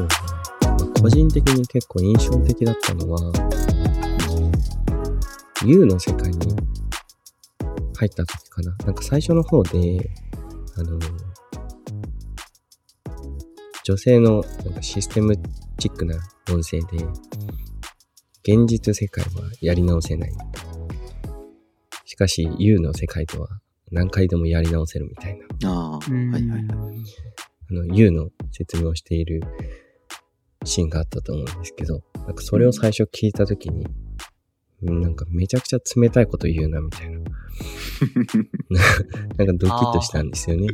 そうね。まあ個人的に結構印象的だったのは、U の世界に入った時かな。なんか最初の方で、あの、女性のなんかシステムチックな音声で、現実世界はやり直せない。しかし U の世界では何回でもやり直せるみたいな。ああ、はいうんはいはい。あの、U の説明をしているシーンがあったと思うんですけど、なんかそれを最初聞いたときに、うんなんかめちゃくちゃ冷たいこと言うな、みたいな。なんかドキッとしたんですよね。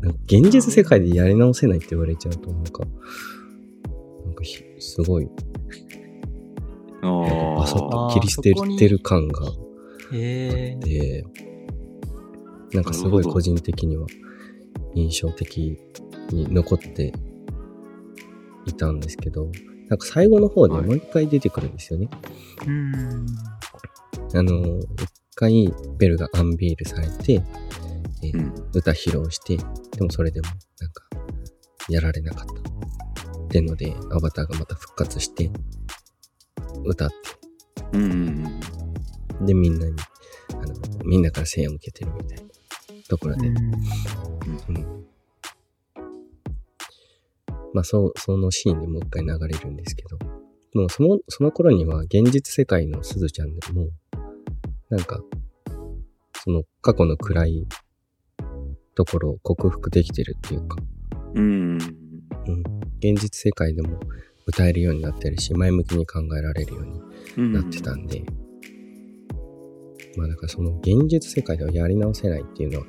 なんか現実世界でやり直せないって言われちゃうと、なんか、なんかひすごい、あバサッあ。と切り捨ててる感がへえ。で、なんかすごい個人的には印象的に残っていたんですけど、なんか最後の方でもう一回出てくるんですよね。うん。あの、一回ベルがアンビールされて、えーうん。歌披露して、でもそれでもなんかやられなかった。ってので、アバターがまた復活して、歌っうんうんて、で、みんなに、あの、みんなから声援を受けてるみたいなところで、うんまあ、そう、そのシーンでもう一回流れるんですけど、もうその、その頃には現実世界のすずちゃんでも、なんか、その過去の暗いところを克服できてるっていうか、うん。うん。うん、現実世界でも歌えるようになってるし、前向きに考えられるようにうん。なってたんで、まあだからその現実世界ではやり直せないっていうのは、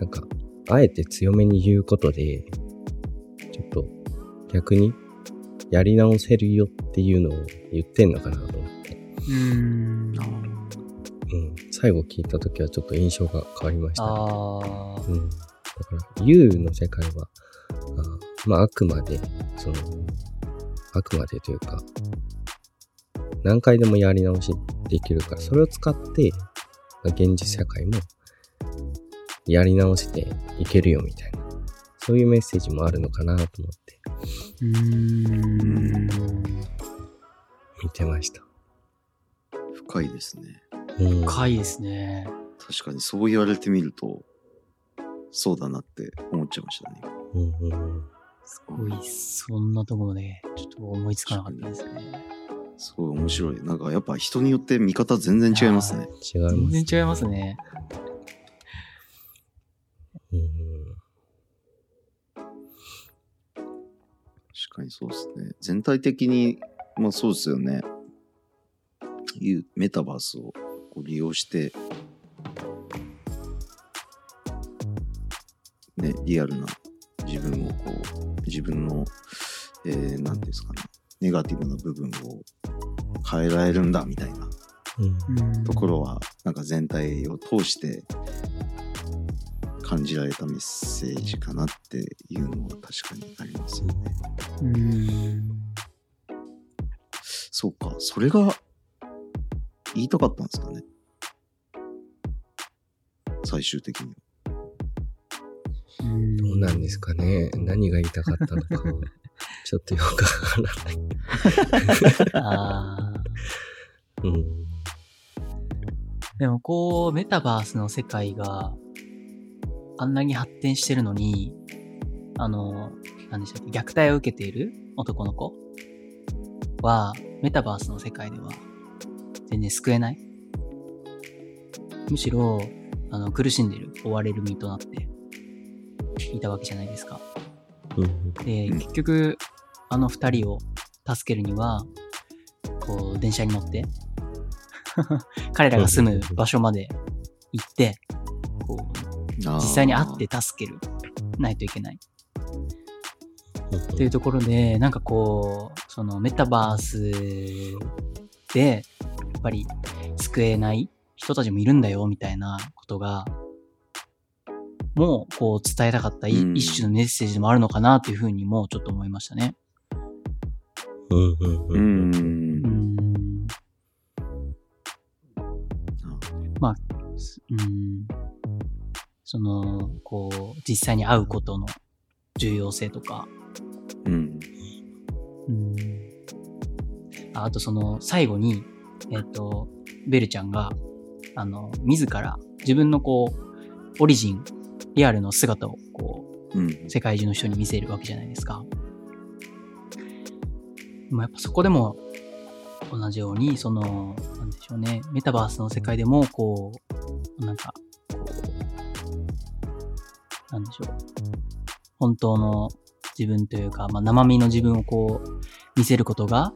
なんか、あえて強めに言うことで、ちょっと逆にやり直せるよっていうのを言ってんのかなと思って、うん。うん、最後聞いた時はちょっと印象が変わりましたね。ああ。うん。だから、U の世界は、あまあ、あくまで、その、あくまでというか、何回でもやり直しできるから、それを使って、まあ現実社会も、やり直していけるよみたいな、そういうメッセージもあるのかなと思ってうん。見てました。深いですね。うん。深いですね。確かにそう言われてみると、そうだなって思っちゃいましたね。うんうんうんすごい、そんなところで、ちょっと思いつかなかったですね。すごい面白い。なんかやっぱ人によって見方全然違いますね。違います。全然違いますね。うんかにそうですね。全体的に、まあそうですよね。いうメタバースをこう利用して、ね、リアルな自分をこう、自分の、えー、なんていうんですかね、ネガティブな部分を変えられるんだみたいなところは、なんか全体を通して感じられたメッセージかなっていうのは確かにありますよね。うん。そうか、それが言いたかったんですかね。最終的にどうなんですかね。何が言いたかったのかは、ちょっとよくわからない。ああ。うん。でもこう、メタバースの世界があんなに発展してるのに、あの、何でしたっけ、虐待を受けている男の子は、メタバースの世界では全然救えない。むしろ、あの、苦しんでる、追われる身となっていたわけじゃないですか。うんで、うん結局、あの二人を助けるには、こう、電車に乗って、彼らが住む場所まで行って、実実際に会って助ける、ないといけない。っていうところで、なんかこう、そのメタバースで、やっぱり救えない人たちもいるんだよ、みたいなことが、もう、こう伝えたかったいうん一種のメッセージでもあるのかなっていうふうにもちょっと思いましたね。うんうんううん。まあ、すうーん。その、こう、実際に会うことの重要性とか、うん。うん。ああとその、最後に、えっ、と、ベルちゃんが、あの、自ら、自分のこう、オリジン、リアルの姿を、こうん。う、世界中の人に見せるわけじゃないですか。でもやっぱそこでも、同じように、その、なんでしょうね、メタバースの世界でも、こう、なんか、こう、なんでしょう、本当の自分というか、まあ、生身の自分をこう、見せることが、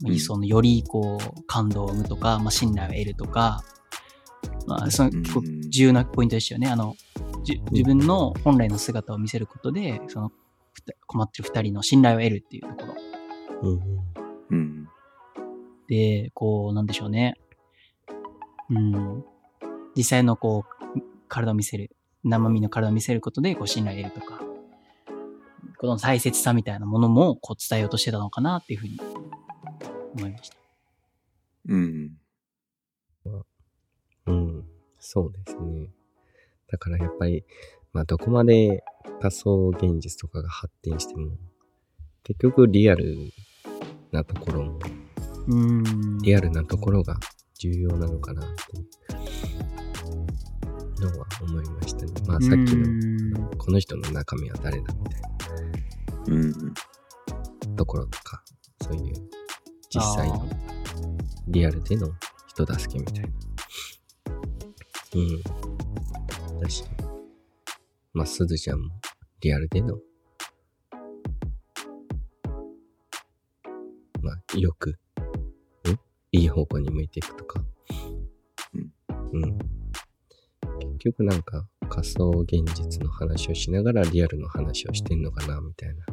まあうんその、よりこう、感動を生むとか、まあ、信頼を得るとか、まあ、その、うん結構重要なポイントでしたよね。あの、じ自分の本来の姿を見せることで、その、困ってる二人の信頼を得るっていうところ。うんうん。で、こう、なんでしょうね。うん。実際のこう、体を見せる、生身の体を見せることで、こう、信頼を得るとか、この大切さみたいなものも、こう、伝えようとしてたのかなっていうふうに思いました。うん。うん。そうですね。だからやっぱり、まあどこまで仮想現実とかが発展しても、結局リアルなところも、うん。リアルなところが重要なのかなってのは思いましたね。まあさっきうんの、この人の中身は誰だみたいうん。なところとか、そういう実際のリアルでの人助けみたいな。うん。だし、まあ、すずちゃんもリアルでの、まあ、よく、ん？いい方向に向いていくとか。うん。うん。局なんか仮想現実の話をしながらリアルの話をしてんのかな、みたいな。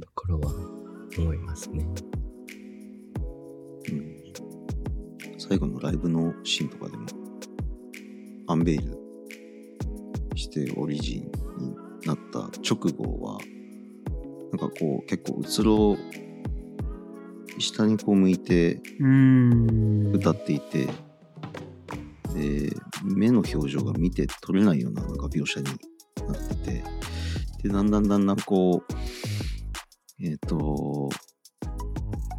ところは思いますね。うん最後のライブのシーンとかでも、アンベイルしてオリジンになった直後は、なんかこう結構うつろ下にこう向いて。歌っていて、で、目の表情が見て取れないようななんか描写になってて、で、だんだんだんだんこう、えっ、と、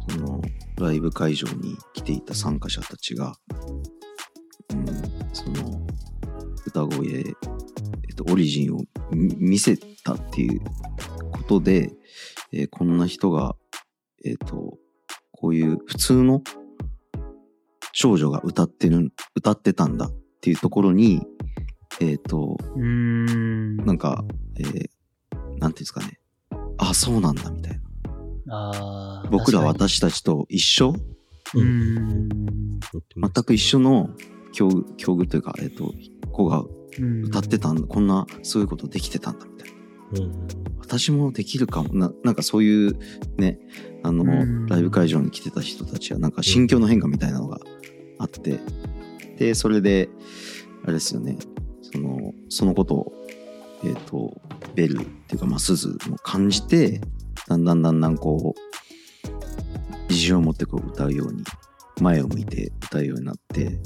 その、ライブ会場に来ていた参加者たちが、うん、その、歌声、えっ、と、オリジンを見せたっていうことで、えーこんな人が、えっ、と、こういう普通の少女が歌ってる、歌ってたんだっていうところに、えっ、と、うん。なんか、えーなんていうんですかね。あ、そうなんだみたいな。僕ら私たちと一緒？うん。全く一緒の境遇というか、えっ、と、子がうん歌ってたんだ、こんなそういうことできてたんだみたいな。うん。私もできるかも。な、なんかそういうね、あの、うん。ライブ会場に来てた人たちは、なんか心境の変化みたいなのがあって、で、それで、あれですよね、その、そのことを、えっ、と、ベルっていうか、まあ、鈴も感じて、だんだんだんだんこう、自信を持ってこう歌うように、前を向いて歌うようになって、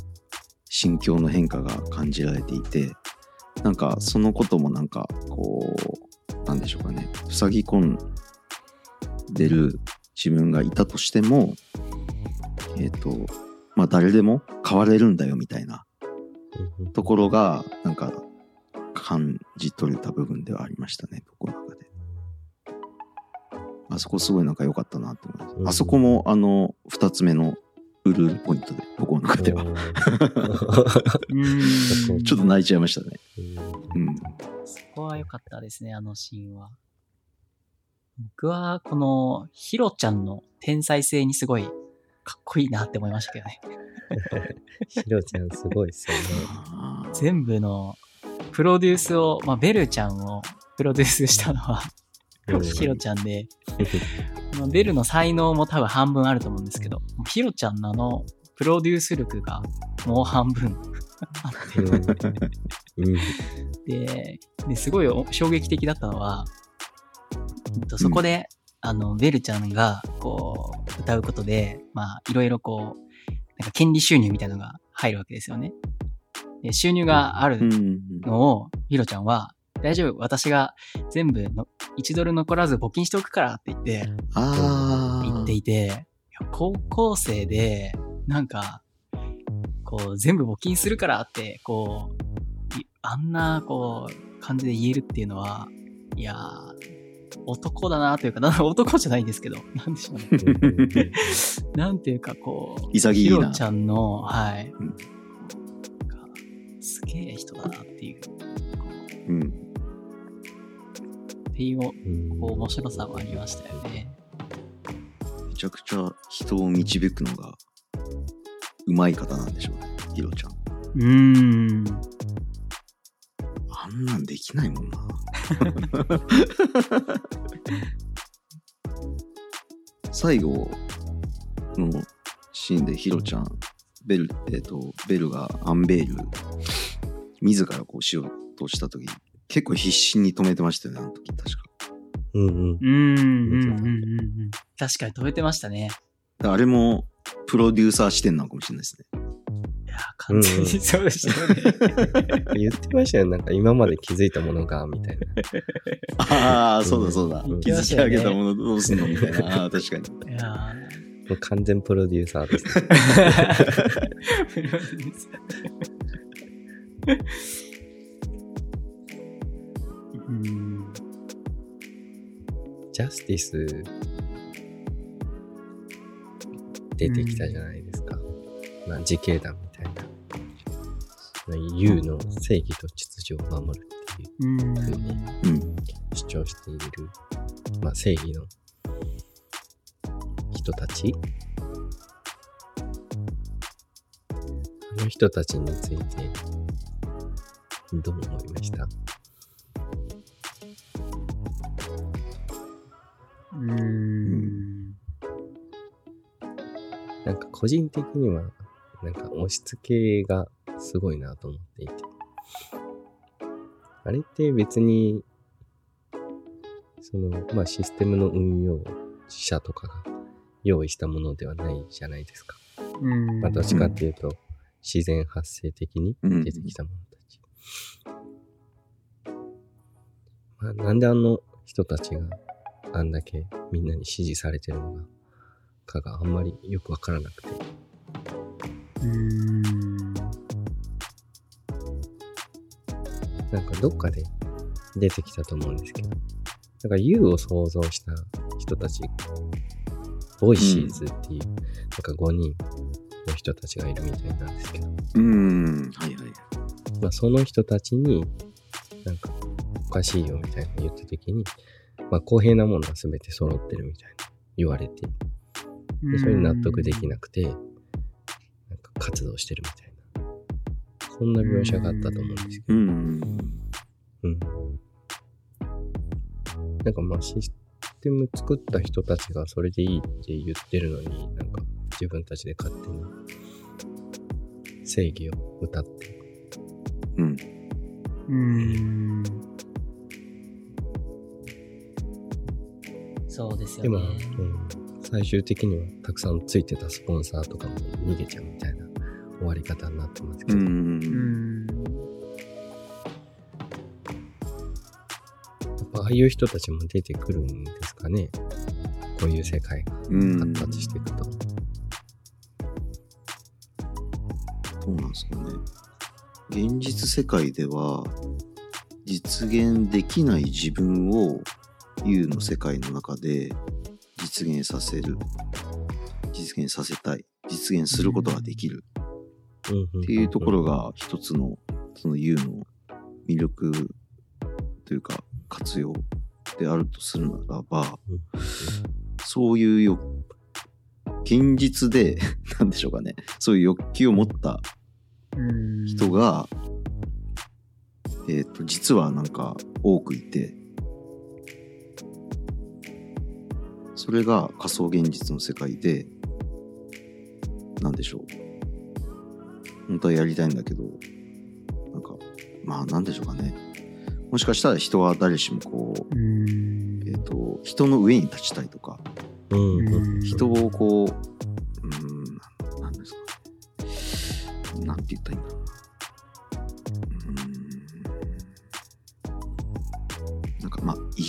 心境の変化が感じられていて、なんかそのこともなんかこう、なんでしょうかね、塞ぎ込んでる自分がいたとしても、えっ、と、まあ誰でも変われるんだよみたいなうんところが、なんか感じ取れた部分ではありましたね、僕の中で。あそこすごいなんか良かったなと思います。うんあそこもあの、二つ目のウルールポイントで、僕の中では。うん。ちょっと泣いちゃいましたね。うんうん。そこは良かったですね、あのシーンは。僕は、この、ヒロちゃんの天才性にすごいかっこいいなって思いましたけどね。ヒロちゃんすごいっすよね。全部の、プロデュースを、まあ、ベルちゃんをプロデュースしたのは、うんヒロちゃんで、ま あベルの才能も多分半分あると思うんですけど、ヒロちゃんのあの、プロデュース力がもう半分あって、うん。で、ですごいお衝撃的だったのは、そこで、あの、ベルちゃんが、こう、歌うことで、まあ、いろいろこう、なんか権利収入みたいなのが入るわけですよね。で収入があるうん。のを、ヒロちゃんは、大丈夫、私が全部の1ドル残らず募金しておくからって言って、ああ。言っていて、高校生で、なんか、こう、全部募金するからって、こう、いあんな、こう、感じで言えるっていうのは、いやー、男だなというか、な 男じゃないんですけど、なんでしょうね。なんていうか、こう、潔いなひろちゃんの、はい。うんすげえ人だなっていう、うん。っていう、うんこう、面白さはありましたよね。めちゃくちゃ人を導くのがうまい方なんでしょうね、ヒロちゃん。うーん。あんなんできないもんな。最後のシーンでヒロちゃん、ベル、えっ、と、ベルがアンベール、自らこうしようとしたとき、結構必死に止めてましたよね、あの時、確か。うんうん。うーん、うん、うん、うんうん。確かに止めてましたね。あれも、プロデューサー視点なのかもしれないですね。いや、完全にそうでしたよね。言ってましたよ。なんか今まで気づいたものが、みたいな。ああ、そうだそうだ。うん気づき上げたものどうすんのみたいな。ああ、確かに。いやもう完全プロデューサーです、ね。ープロデューサージャスティス出てきたじゃないですか。まあ、自警団みたいな。ユウの正義と秩序を守るっていううん。うん。主張している、まあ、正義の人たちあの人たちについてどう思いました？うん。なんか個人的にはなんか押し付けがすごいなと思っていてあれって別にそのまあシステムの運用者とかが用意したものではないじゃないですか。うん。まあ、どっちかっていうと、自然発生的にうん出てきたものたち。まあ、なんであの人たちがあんだけみんなに支持されてるのが、かがあんまりよくわからなくて。うん。なんかどっかで出てきたと思うんですけど、なんか U を想像した人たち、 Voices っていう、なんか5人の人たちがいるみたいなんですけど、うん。はいはい。まあその人たちに、なんかおかしいよみたいな言った時に、まあ公平なものは全て揃ってるみたいな言われて、でそれに納得できなくて、なんか活動してるみたいな、そんな描写があったと思うんですけど、うん。うん。なんかまあシステム作った人たちがそれでいいって言ってるのに、なんか自分たちで勝手に正義を歌って、うん。うん。そうですよでも、ね。うん、最終的にはたくさんついてたスポンサーとかも逃げちゃうみたいな終わり方になってますけう。ど、うんん。やっぱああいう人たちも出てくるんですかね。こういう世界がうん。発達していくと。どうなんですかね。現実世界では実現できない自分を U の世界の中で実現させる。実現させたい。実現することができる。っていうところが一つのその U の魅力というか活用であるとするならば、うんそういうよ現実で なんでしょうかねそういう欲求を持ったうん。人が、えっ、と実はなんか多くいてそれが仮想現実の世界でなんでしょう本当はやりたいんだけどなんかまあなんでしょうかねもしかしたら人は誰しもこううん。えっ、と、人の上に立ちたいとか、人をこう、うーん、なんなんですかね。なんて言ったらいいんだろう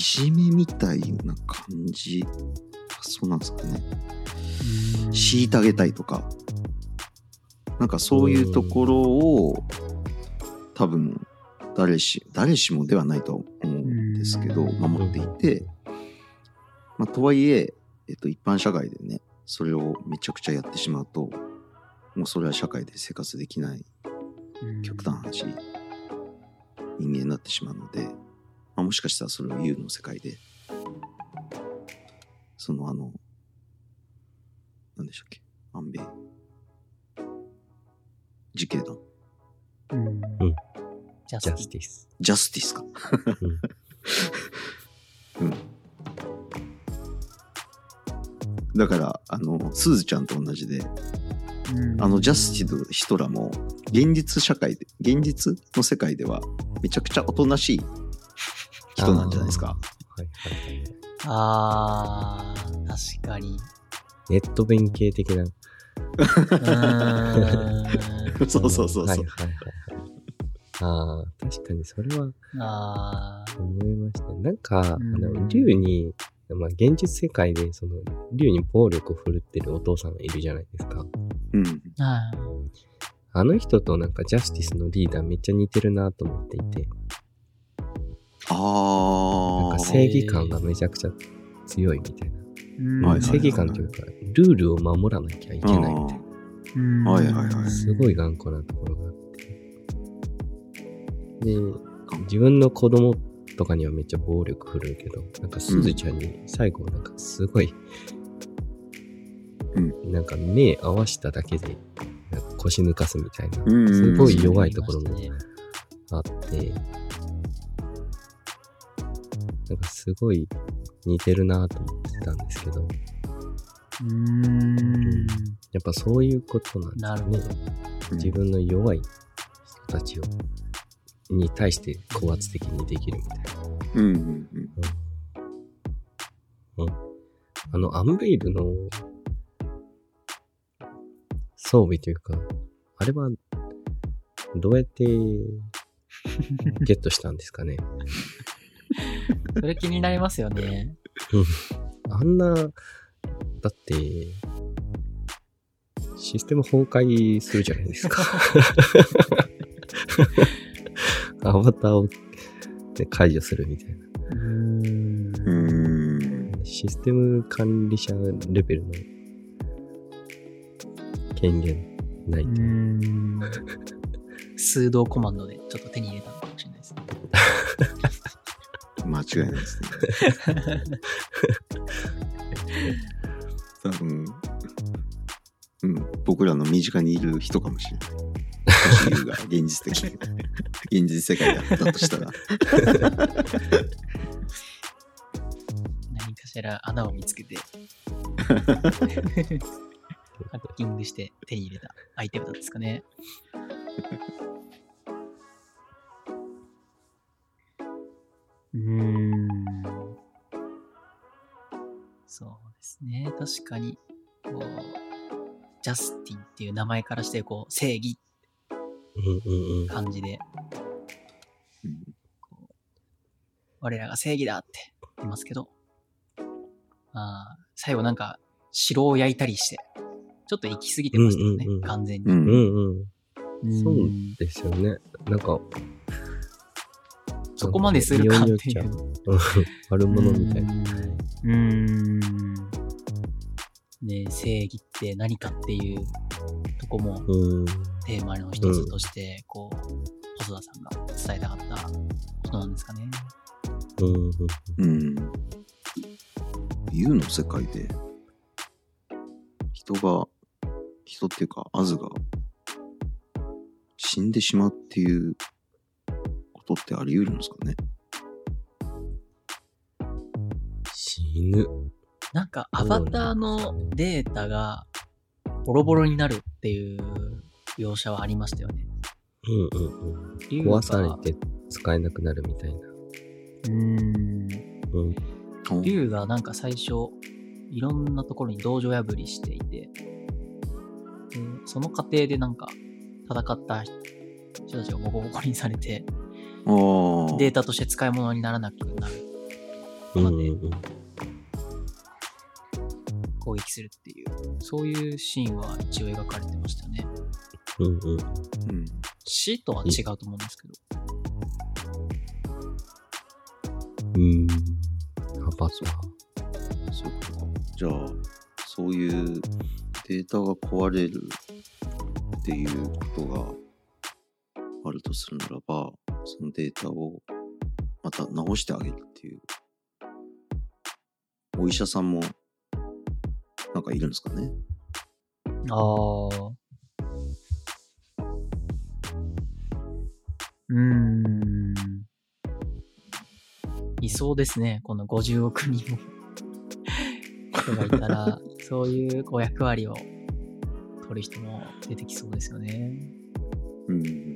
じめみたいな感じ？あそうなんですかね。虐げたいとか。なんかそういうところを、多分、誰し、誰しもではないと思うんですけど、うん守っていて、まあ、とはいえ、えっと、一般社会でね、それをめちゃくちゃやってしまうと、もうそれは社会で生活できない極端な話、人間になってしまうので、まあ、もしかしたらそれを U の世界で、そのあの、何でしたっけ、安米、自警団、うん。うんジャスティス。ジャスティスか。うん。だから、あの、スーズちゃんと同じで、あの、ジャスティスヒトラーも、現実社会で、現実の世界では、めちゃくちゃおとなしい人なんじゃないですか。はいはい。あー、確かに。ネット弁系的な。そうそうそうそう。はいはいはいはい。ああ、確かにそれはあー。思いましたね。なんか、あうんの、竜に、まあ、現実世界で、その、竜に暴力を振るってるお父さんがいるじゃないですか。うん。はいあの人となんかジャスティスのリーダーめっちゃ似てるなと思っていて、ああなんか。正義感がめちゃくちゃ強いみたいな。正義感というか、ルールを守らなきゃいけないみたいうんはいはいはいな。すごい頑固なところがあって。で、自分の子供とかにはめっちゃ暴力振るうけど、なんかすずちゃんに最後なんかすごい、うなんか目合わしただけで、なんか腰抜かすみたいな、うんすごい弱いところもあって、なんかすごい似てるなと思ってたんですけど、うーん。やっぱそういうことなんですよね。自分の弱い人たちを、に対して高圧的にできるみたいな。うんうんうん。うん。あの、アンベイルの装備というか、あれは、どうやってゲットしたんですかね。それ気になりますよね。あんな、だって、システム崩壊するじゃないですか。アバターを、ね、解除するみたいな。システム管理者レベルの権限ないうと。数動コマンドでちょっと手に入れたのかもしれないですね。間違いないですね。多分、うん、僕らの身近にいる人かもしれない。もし優が現実的に、現実世界だったとしたら。何かしら穴を見つけて、ハッキングして手に入れたアイテムなんですかね。うーん。そうですね。確かに、こう、ジャスティンっていう名前からして、こう、正義うんうんうん。感じで、うん我らが正義だって言いますけど、あー最後なんか城を焼いたりして、ちょっと行き過ぎてましたよね、うんうんうん完全に。うん。うんそうですよね。なんか、そこまでするかっていなんかう。うん悪者みたいな。うーん。ね正義って何かっていうとこもうん。テーマの一つとして、こう、細田さんが伝えたかったことなんですかね。うん。うん。U の世界で、人が、人っていうか、アズが、死んでしまうっていうことってあり得るんですかね？死ぬ。なんか、アバターのデータがボロボロになるっていう描写はありましたよね。うんうんうん。壊されて使えなくなるみたいな。うーん。うん。竜がなんか最初、いろんなところに道場破りしていて、でその過程でなんか、戦った人たちがボコボコにされて。データとして使い物にならなくなるうんまでうんうん。攻撃するっていう、そういうシーンは一応描かれてましたよね。うんうん。うん。死とは違うと思うんですけど。うん。アバター。そういうことか。じゃあ、そういうデータが壊れるっていうことがあるとするならば、そのデータをまた直してあげるっていう。お医者さんもなんかいるんですかね？ああ。うーん。いそうですね。この50億人も人がいたら、そういうこう役割を取る人も出てきそうですよね。うん。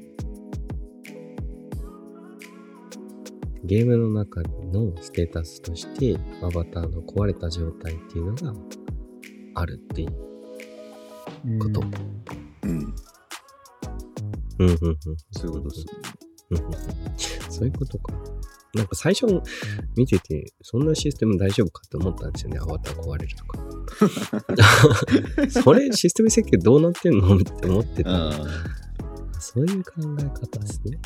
ゲームの中のステータスとして、アバターの壊れた状態っていうのがあるっていう。ことうん。うん。うん。うん。うん。そういうことですそういうことか。なん。か最初見てて、そん。なシステム大丈夫かって思ったん。ですよね。アバター壊れるとか。それシステム設計どうなってん。のって思ってた。あそういう考え方ですね。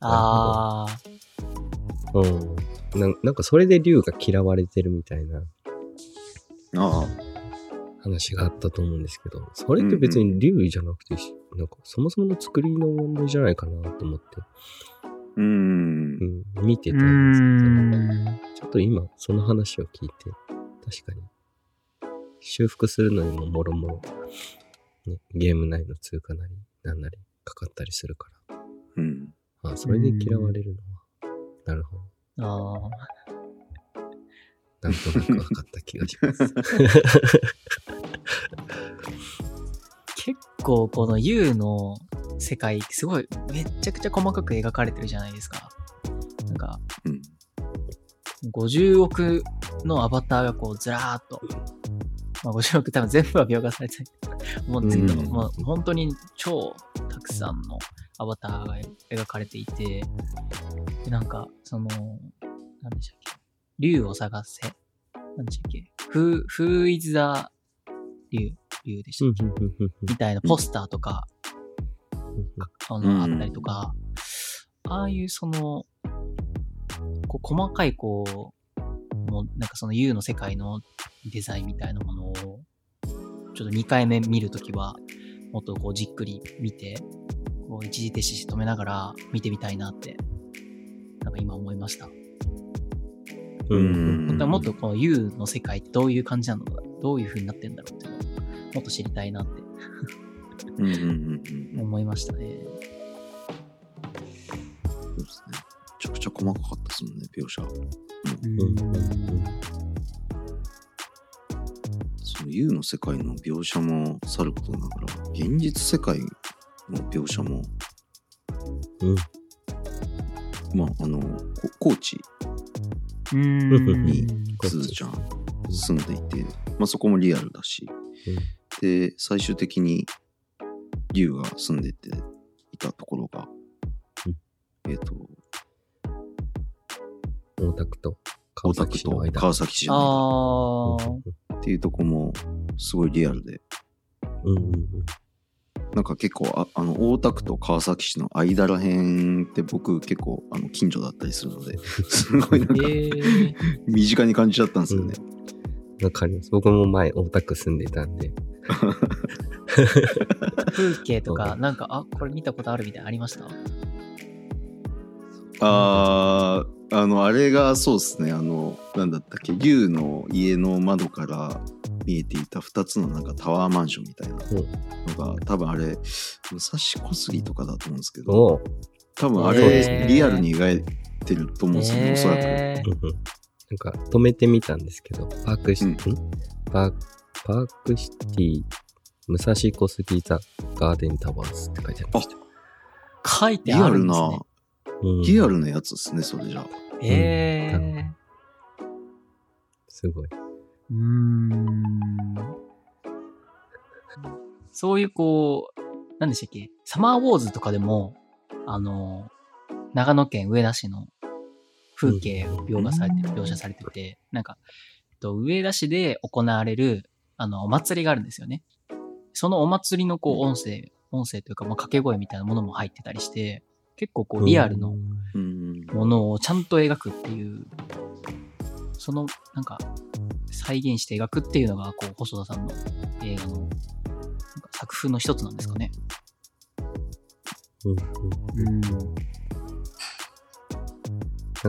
ああ、うん。ななんかそれで竜が嫌われてるみたいなあ。あ話があったと思うんですけど、それって別に竜じゃなくて、なんかそもそもの作りの問題じゃないかなと思って、あ。うんう。ん、見てたんですけど、ん。ちょっと今その話を聞いて、確かに修復するのにももろもろ、ね、ゲーム内の通貨なりなんなりかかったりするから、うん。あそれで嫌われるのは、なるほど。ああ。なんとなく分かった気がします。結構この U の世界、すごいめっちゃくちゃ細かく描かれてるじゃないですか。なんか、うん。50億のアバターがこうずらーっと、まあ、50億多分全部は描画されてないと思うんですけど、うんまあ、本当に超たくさんのアバターが描かれていて、でなんか、その、なんでしたっけ？竜を探せ。なんでしたっけ ?Who, who is the 竜竜でしたっけ、みたいなポスターとか、あの、うんあったりとか、ああいうその、こう細かいこう、もうなんかその U の世界のデザインみたいなものを、ちょっと2回目見るときは、もっとこうじっくり見て、こう一時停止して止めながら見てみたいなって、なんか今思いました。ううんん。本当はもっとこの U の世界ってどういう感じなのか、どういう風になってんだろうっていうのをもっと知りたいなってうんうんうんうん。思いましたね。そうですね。めちゃくちゃ細かかったですもんね、描写。うんうんその U の世界の描写もさることながら、現実世界の描写も、うんまあ、あの、こ高知。うーん。にすずちゃん住んでいて、まあそこもリアルだし、で、最終的に龍が住んでていたところが、うん。えっ、と、大田区と川大田区と崎市の間。川崎市のああ、間っていうとこもすごいリアルで、うんうんうんなんか結構ああの大田区と川崎市の間らへんって僕結構あの近所だったりするので すごいなんかええ身近に感じちゃったんですよね。わかります。僕も前、大田区住んでたんで。風景とか、なんか、あ、これ見たことあるみたいなのありました？あーあのあれがそうですねあのなんだったっけ？龍の家の窓から見えていた2つのなんかタワーマンションみたいなのが多分あれ武蔵小杉とかだと思うんですけど多分あへれーリアルに描いてると思うんですよね、おそらく。なんか、止めてみたんですけど、パークシ、うん。んパーパークシティ、武蔵小杉ザ・ガーデンタワーズって書いてありました。書いてリアルあるんですね。な。、うん。リアルなやつですね、それじゃあ。ええすごい。うーん。そういうこう、なんでしたっけ？サマーウォーズとかでも、あの、長野県上田市の風景を描画されて、描写されてて、なんか、えっと上田市で行われる、あの、お祭りがあるんですよね。そのお祭りのこう音声、音声というか、まあ、掛け声みたいなものも入ってたりして、結構こうリアルのうん。ものをちゃんと描くっていう、その、なんか、再現して描くっていうのが、こう、細田さんの映画の作風の一つなんですかね。うんうんうん。な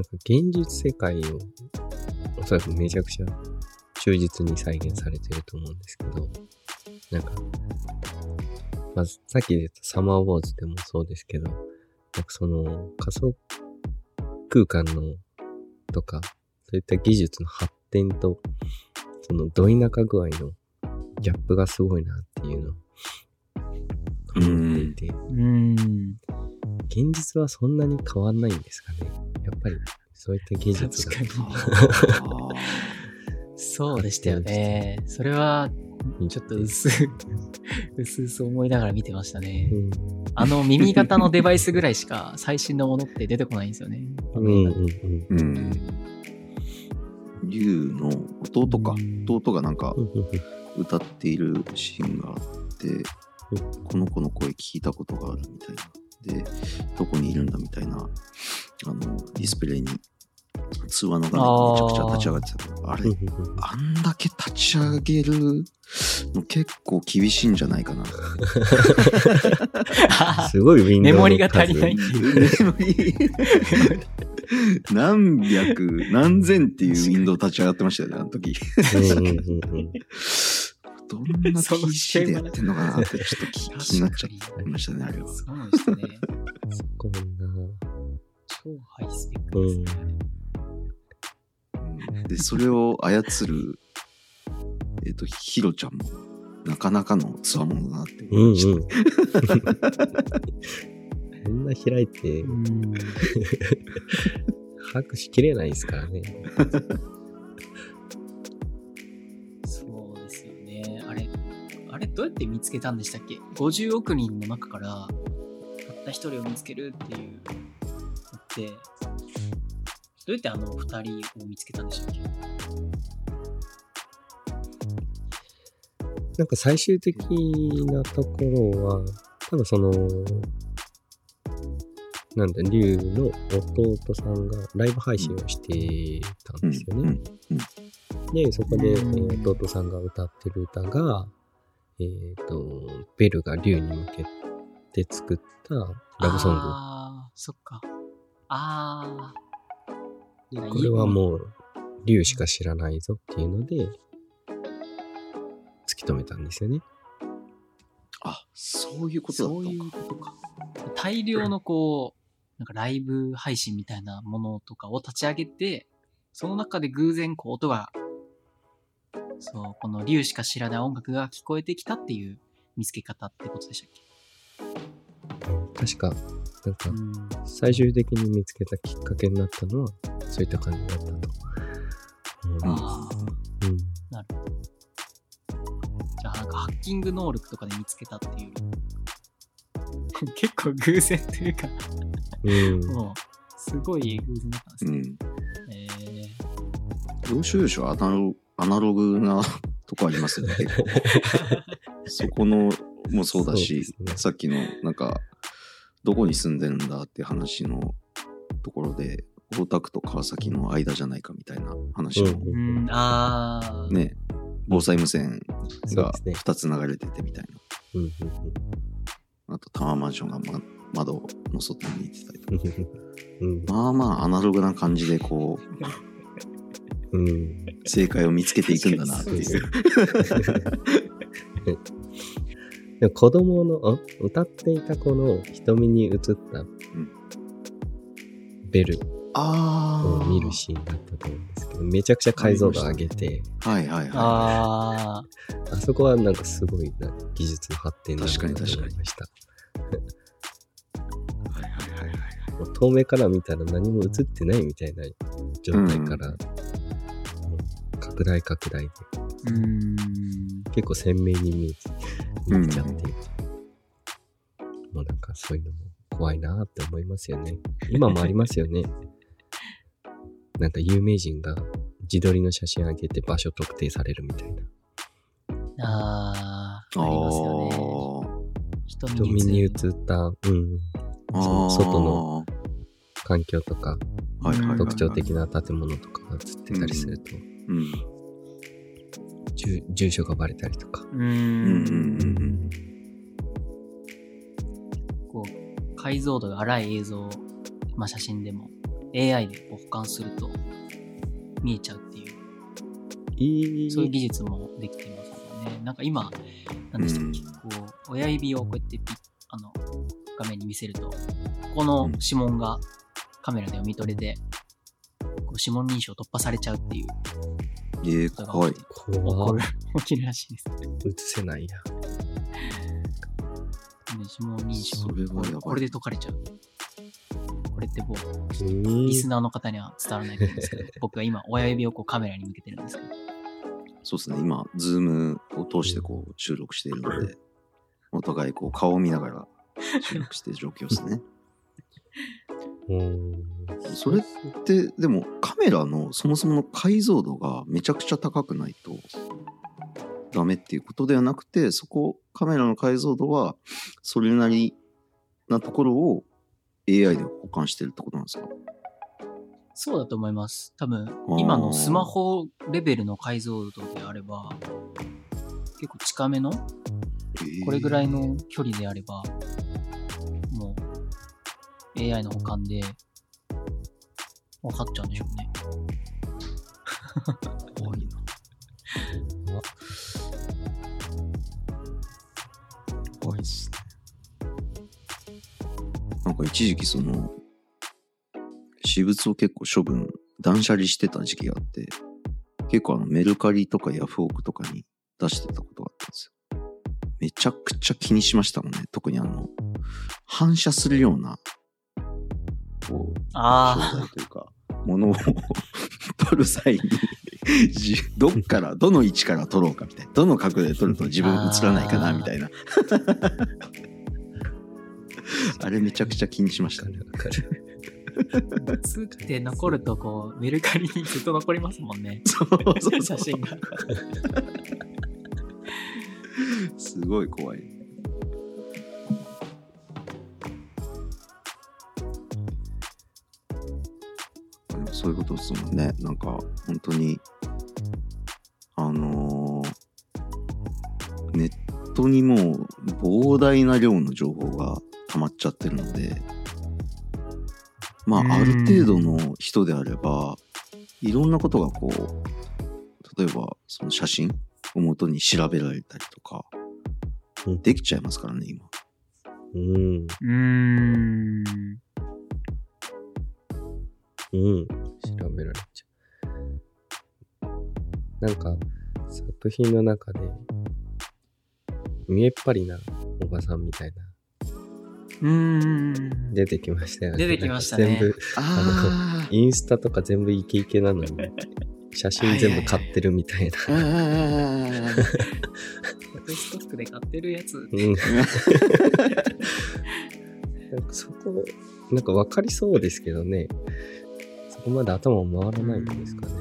んか現実世界をおそらくめちゃくちゃ忠実に再現されてると思うんですけど、なんか、まあ、さっき言ったサマーウォーズでもそうですけど、なんかその仮想空間のとか、そういった技術の発展と、そのど田舎具合のギャップがすごいなっていうのを思っていて、うん。現実はそんなに変わんないんですかね。やっぱりそういった技術が。確かに。あ そうでしたよね。それは、ちょっと薄、薄々思いながら見てましたね。うんあの耳型のデバイスぐらいしか最新のものって出てこないんですよね。うんうんうん。ーうん。竜の弟か。弟がなんか歌っているシーンがあって、この子の声聞いたことがあるみたいな。で、どこにいるんだみたいな、あの、ディスプレイに通話の画面がめちゃくちゃ立ち上がってたあれ、あんだけ立ち上げるの結構厳しいんじゃないかな。すごいウィンドウの数メモリが足りないっていう。何百、何千っていうウィンドウ立ち上がってましたよね、あの時。どんな PC でやってんのかなってちょっと気気になっちゃいましたね、あれは。そうでしたね。こんな。超ハイスペックですね。で、それを操る、えっ、と、ヒロちゃんも、なかなかのつわものだなって。思いました。な開いてうん。把握しきれないですからね。そうですよね。あれ、あれどうやって見つけたんでしたっけ ?50 億人の中から、たった一人を見つけるっていうのって、どうやってあの二人を見つけたんでしたっけ？なんか最終的なところは、多分その、なんだ、竜の弟さんがライブ配信をしてたんですよね。で、そこで、弟さんが歌ってる歌が、えっ、と、ベルが竜に向けて作ったラブソング。ああ、そっか。ああ。これはもう、竜しか知らないぞっていうので、突き止めたんですよね。あ、そういうことだったそうい。うことか。大量のこう、なんかライブ配信みたいなものとかを立ち上げて、その中で偶然こう音が、そう、この竜しか知らない音楽が聞こえてきたっていう見つけ方ってことでしたっけ？確か、なんかう、ん。最終的に見つけたきっかけになったのは、そういった感じだったと思うんです。ああ、うんなるほど。じゃあなんかハッキング能力とかで見つけたっていうより、結構偶然というか、うん。もう、すごい偶然だったんですね。うん。え要所要所アナロアナログなとこありますよね、結構。そこのもそうだし、ねさっきのなんか、どこに住んでるんだって話のところで、大田区と川崎の間じゃないかみたいな話も、うんー、うん、ああ、ね、防災無線がそうですね2つ流れててみたいうんうんな。あと、タワーマンションが、ま、窓の外に見てたりとか。うん。うんまあまあ、アナログな感じで、こう、うん。正解を見つけていくんだなっていう。でも子供の、あ？歌っていた子の瞳に映ったベルあを見るシーンだったと思うんですけど、めちゃくちゃ解像度上げて、はいはいはああ、あそこはなんかすごいな技術の発展だなと思いま確かに。確かに遠目から見たら何も映ってないみたいな状態から、拡大拡大で。結構鮮明に見え見えちゃって、もうなんかそういうのも怖いなって思いますよね。今もありますよね。なんか有名人が自撮りの写真あげて場所特定されるみたいな。あー、ありますよね。人人に目に映っ。た、うん、そう外の環境とか、はいはいはいはい。特徴的な建物とかが映ってたりすると、うん。住住所がバレたりとか。うーうんうんうんん。こう、解像度が荒い映像。を、まあ写真でも。AI でこう保管すると見えちゃうっていう、いい。そういう技術もできてますよね。なんか今、なんでしたっけ、うん。こう、親指をこうやってピッ、あの、画面に見せると、ここの指紋がカメラで読み取れて、こう指紋認証突破されちゃうっていうえー、怖い怖っ起こる、起きるらしいです。映せないや。ね指紋認証それはやばいこれで解かれちゃう。これってもう、えーリスナーの方には伝わらないと思うんですけど、僕は今、親指をこうカメラに向けてるんですけど、そうですね。今、ズームを通してこう収録しているので、お互いこう顔を見ながら収録して状況ですね。うんそれで、でもカメラのそもそもの解像度がめちゃくちゃ高くないとダメっていうことではなくて、そこ、カメラの解像度はそれなりなところを AI で保管してるってことなんですか？そうだと思います。多分ー、今のスマホレベルの解像度であれば、結構近めの、これぐらいの距離であれば、AI の保管で、分かっちゃうんでしょうね。怖いな。怖いっすね。なんか一時期その、私物を結構処分、断捨離してた時期があって、結構あのメルカリとかヤフオクとかに出してたことがあったんですよ。めちゃくちゃ気にしましたもんね。特にあの、反射するような、こう、あ商材というか、ものを撮る際にじ、どっから、どの位置から撮ろうかみたいな。どの角度で撮ると自分映らないかなみたいな。あれめちゃくちゃ気にしましたね。わかるわかる。あ、映って残ると、こう、メルカリにずっと残りますもんね。そうそうそう写真が。すごい怖い。そういうことですもんね。なんか、本当に、あのーネットにもう膨大な量の情報が溜まっちゃってるので、まうんあ、ある程度の人であれば、いろんなことがこう、例えば、その写真を元に調べられたりとかうん、できちゃいますからね、今。うん。うーん。うん。調べられちゃう。なんか、作品の中で、見えっ張りなおばさんみたいな、うーん。出てきましたよね。出てきましたね全部、あインスタとか全部イケイケなのに、写真全部買ってるみたいな。ストックで買ってるやつ。うん。なんかそこ、なんか分かりそうですけどね。そこまで頭回らないんですかね。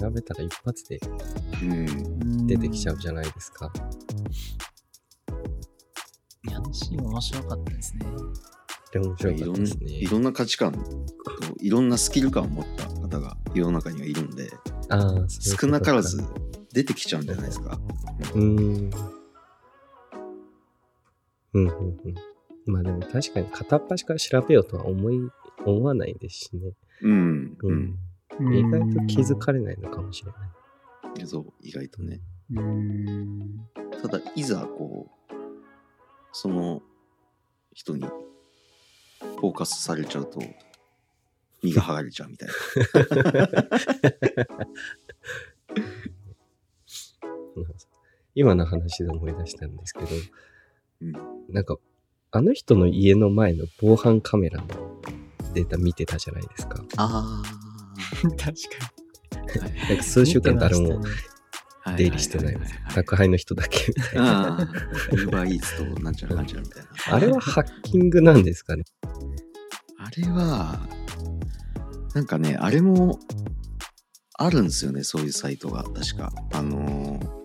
調べたら一発でうん。出てきちゃうじゃないですか。いや、シーン面白かったですね。で面白いろんかったですねい。ろんな価値観といろんなスキル感を持った方が世の中にはいるんであ少なからず出てきちゃうんじゃないですか。うーん。うん、うん、うん。まあでも確かに片っ端から調べようとは思い、思わないですしね。うん。ううんん。意外と気づかれないのかもしれない。そう、意外とね。うーん。ただ、いざこう、その人にフォーカスされちゃうと、身が剥がれちゃうみたいな。今の話で思い出したんですけど、うんなんか、あの人の家の前の防犯カメラのデータ見てたじゃないですか。あ 確かなんか数週間誰もあ。出入りしてないみたいな。宅配の人だけみたいな。ああ。ウーバーイーツとなんちゃらなんちゃらみたいな。あれはハッキングなんですかね。あれは、なんかね、あれも、あるんですよね、そういうサイトが、確か。あのー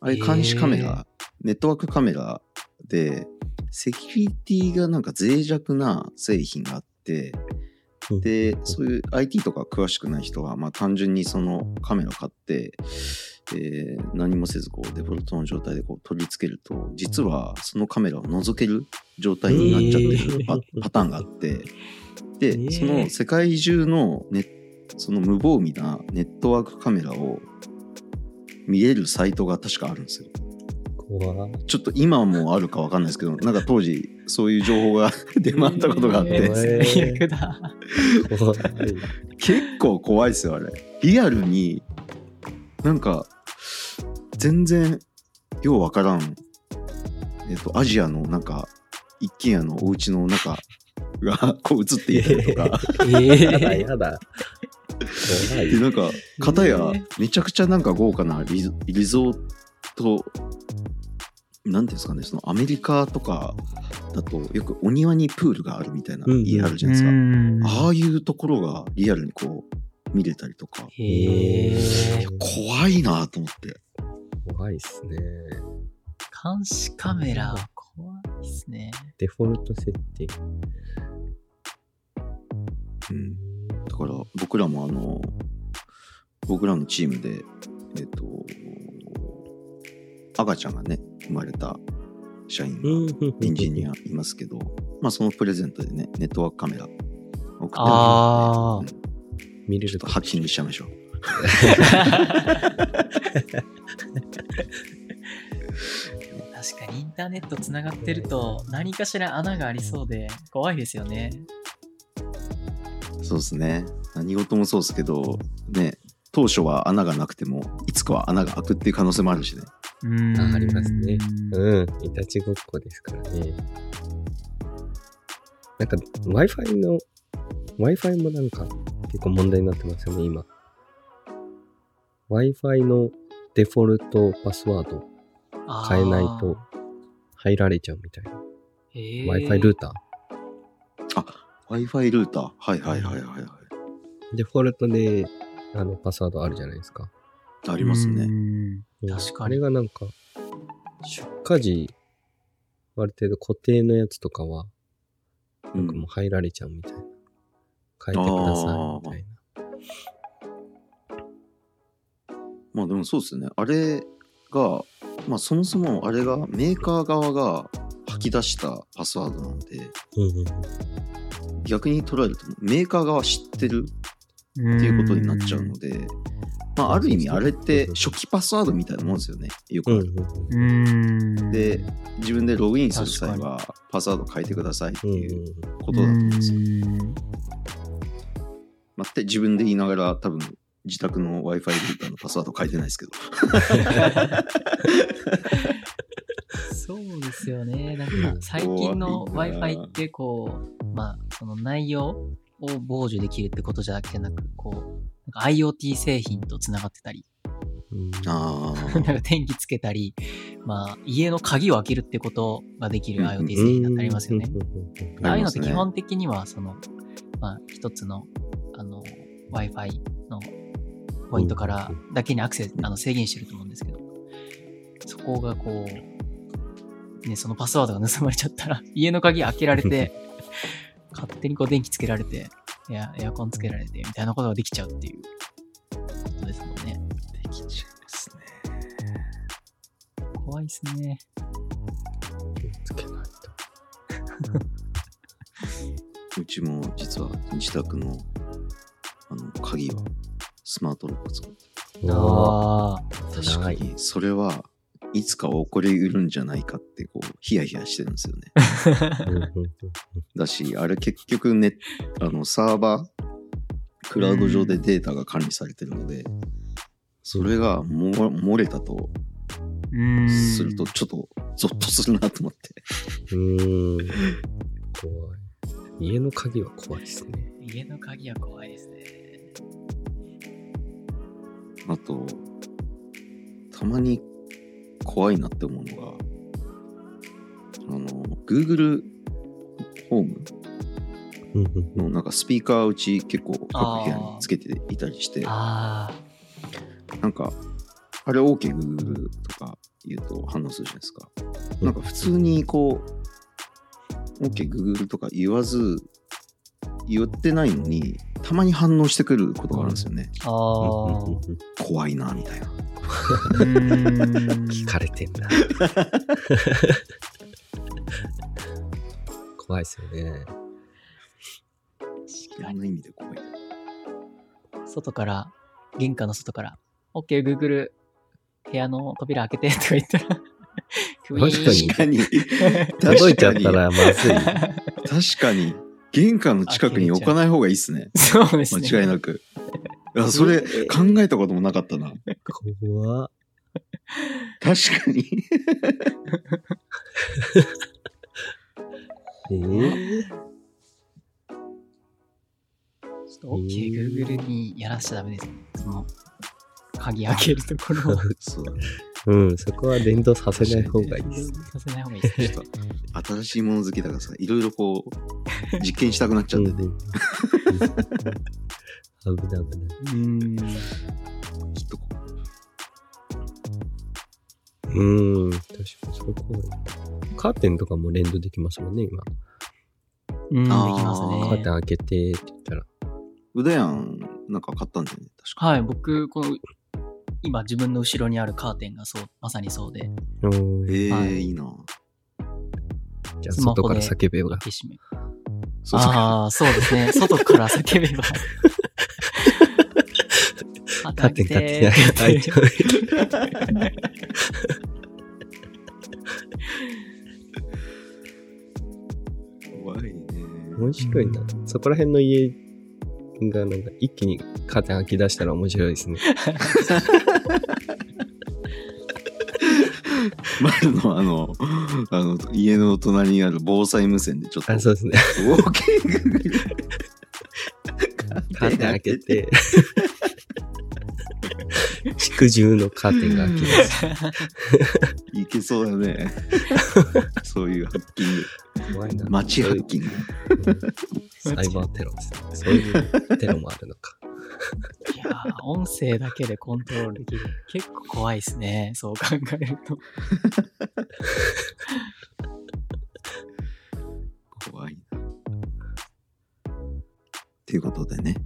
あれ監視カメラ、ネットワークカメラで、セキュリティがなんか脆弱な製品があって、で、そういう IT とか詳しくない人は、まあ単純にそのカメラ買って、えー何もせずこうデフォルトの状態でこう取り付けると、実はそのカメラを覗ける状態になっちゃってるパ,、パターンがあって、で、え。ーその世界中のネその無防備なネットワークカメラを見れるサイトが確かあるんですよ。ちょっと今もあるかわかんないですけど、なんか当時そういう情報が 出回ったことがあって、えー。結構怖いですよ、あれ。リアルに、なんか、全然、ようわからん、えっと、アジアのなんか、一軒家のお家の中が こう映っていたりとか、えやだえやだ。で、。なんか、片やえー、めちゃくちゃなんか豪華なリゾリゾート、なんていうんですかね、そのアメリカとかだと、よくお庭にプールがあるみたいな家あるじゃないですか。んああいうところがリアルにこう、見れたりとか。怖いなと思って。怖いっすね。監視カメラ、怖いっすね。デフォルト設定。うんだから僕らもあの僕らのチームでえっ、と赤ちゃんがね生まれた社員がエンジニアいますけど、まあそのプレゼントでねネットワークカメラ送ってあーあげるのでうん。見れるとハッキングしちゃいましょう。確かにインターネットつながってると何かしら穴がありそうで怖いですよね。そうですね。何事もそうですけどね当初は穴がなくてもいつかは穴が開くっていう可能性もあるしねうんあありますねうん。いたちごっこですからね。なんか Wi-Fi の、Wi-Fi もなんか結構問題になってますよね、今。Wi-Fi のデフォルトパスワード変えないと入られちゃうみたいな。Wi-Fi ルータ Wi-Fi ルーターはいはいはいはいはいー。デフォルトであのパスワードあるじゃないですか。ありますね確かにあれがなんか、出荷時、ある程度固定のやつとかは、うんなんかもう入られちゃうみたいな。変えてくださいみたいな。まあでもそうですね。あれが、まあそもそもあれがメーカー側が吐き出したパスワードなので、うんうん逆に捉えるとメーカー側知ってるってっていうことになっちゃうので、まあある意味あれって初期パスワードみたいなもんですよね。よくある。うん。で、自分でログインする際はパスワード変えてくださいってうんいうことだと思うんですよ。うんまあ、って自分で言いながら多分自宅の Wi-Fi ルーターのパスワード変えてないですけど。そうですよね。なんうんか最近の Wi-Fi ってこう、まあその内容を傍受できるってことじゃなく、こう、なんか IoT 製品とつながってたり、うん。あ なんか電気つけたり、まあ家の鍵を開けるってことができる IoT 製品だってありますよね。ああいうのって基本的には、その、まあ、一つの、あの、Wi-Fi のポイントからだけにアクセス、あの、制限してると思うんですけど、そこがこう、ね、そのパスワードが盗まれちゃったら、家の鍵開けられて、勝手にこう電気つけられて、いや、エアコンつけられて、みたいなことができちゃうっていうことですもんね。できちゃいますね。怖いですね。気をつけないと。うちも実は自宅のあの鍵はスマートロック使ってああ、確かにそれはいつか起こりうるんじゃないかってこうヒヤヒヤしてるんですよね。だしあれ結局ねあのサーバークラウド上でデータが管理されてるのでそれがも漏れたとうん。するとちょっとゾッとするなと思って。うーん。怖い。家の鍵は怖いですね。家の鍵は怖いですね。あとたまに怖いなって思うのがあの Google ホームのなんかスピーカーうち結構各部屋につけていたりして、あなんか、あれ OK Google とか言うと反応するじゃないですか。なんか普通にこう、OK Google とか言わず、言ってないのに、たまに反応してくることがあるんですよね。あ。怖いな、みたいな。聞かれてんな。怖いですよね。いろんな意味で怖い。外から、玄関の外から、OK、Google、部屋の扉開けてとか言ったら、確かに確かに。届いちゃったらまずい。確かに。玄関の近くに置かない方がいいっすね。そうですね。間違いなく。いや、それ考えたこともなかったな。怖っ確かに。えー、ちょっと OK、Google にやらしちゃダメですね。その、鍵開けるところを そうだね。うん、そこは連動させない方がいいです。させない方がいいです 新しいもの好きだからさ、いろいろこう、実験したくなっちゃってて。うん 危ない危ない。うーん。きっとこうん、確かにそれ怖い。カーテンとかも連動できますもんね、今。うん、できますカーテンね。開けてって言ったら。うだやん、なんか買ったんだよね、確か。はい、僕、この、今自分の後ろにあるカーテンがそう、まさにそうで、うんええはいいいな。じゃあ外から叫べば開。け閉め。そうそう。ああ、そうですね。外から叫べば。カーテン勝手に開いちゃう。怖いね。面白いな。そこら辺の家がなんか一気にカーテン開き出したら面白いですね。前のあの、あの、家の隣にある防災無線でちょっと、あ、そうですね。ウォーキングカーテン開けて、築中のカーテンが開きます。いけそうだね。そういうハッキング。街ハッキング。サイバーテロですね。そういうテロもあるのか。いやー音声だけでコントロールできる。結構怖いですね。そう考えると。怖いな。ということでね、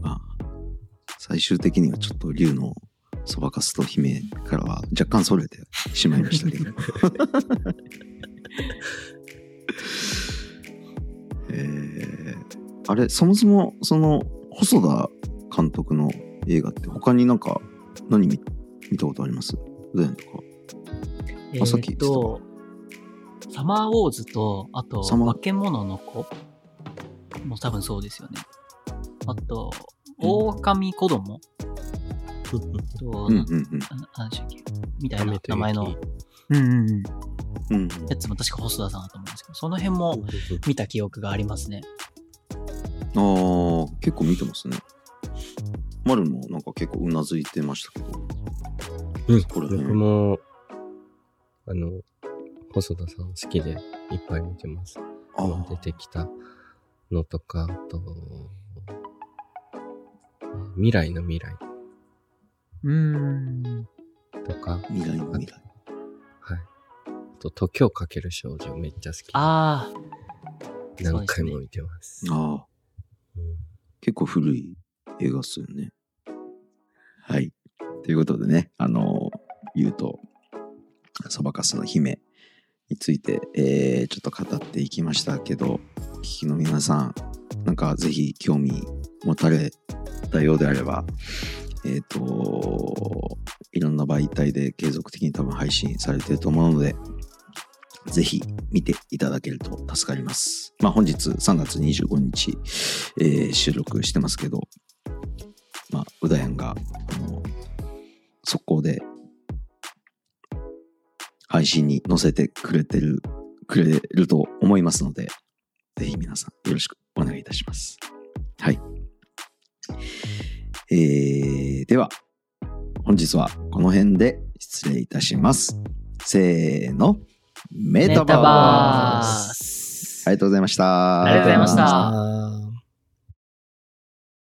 まあ、最終的にはちょっと竜のそばかすと姫からは若干それてしまいましたけど。えーあれ、そもそもその細田監督の映画って他になんか何見見たことあります？うだやんとか。えあさっきと、サマーウォーズと、あと、化け物の子も多分そうですよね。あと、狼子供？と、うんうんうん。ななんでしたっけ？みたいな名前の、うんうんうん。うんやつも確か細田さんだと思うんですけど、その辺も見た記憶がありますね。ああ、結構見てますね。丸もなんか結構うなずいてましたけど。うん、これね僕も、あの、細田さん好きでいっぱい見てます。出てきたのとか、あと、未来の未来うーん。とか、未来の未来。はい。あと、時をかける少女めっちゃ好きで。ああ、何回も見てます。ああ、うん結構古い映画っすよね。はい。ということでね、あの、言うと、そばかすの姫について、えーちょっと語っていきましたけど、聞きの皆さん、なんかぜひ興味持たれたようであれば、えっ、と、いろんな媒体で継続的に多分配信されてると思うので、ぜひ見ていただけると助かります。まあ本日3月25日、えー収録してますけど、まあ、うだやんが、あの、速攻で配信に載せてくれてる、くれると思いますので、ぜひ皆さんよろしくお願いいたします。はい。えー、では、本日はこの辺で失礼いたします。せーの。メタバース。ス。ありがとうございました。ありがとうございました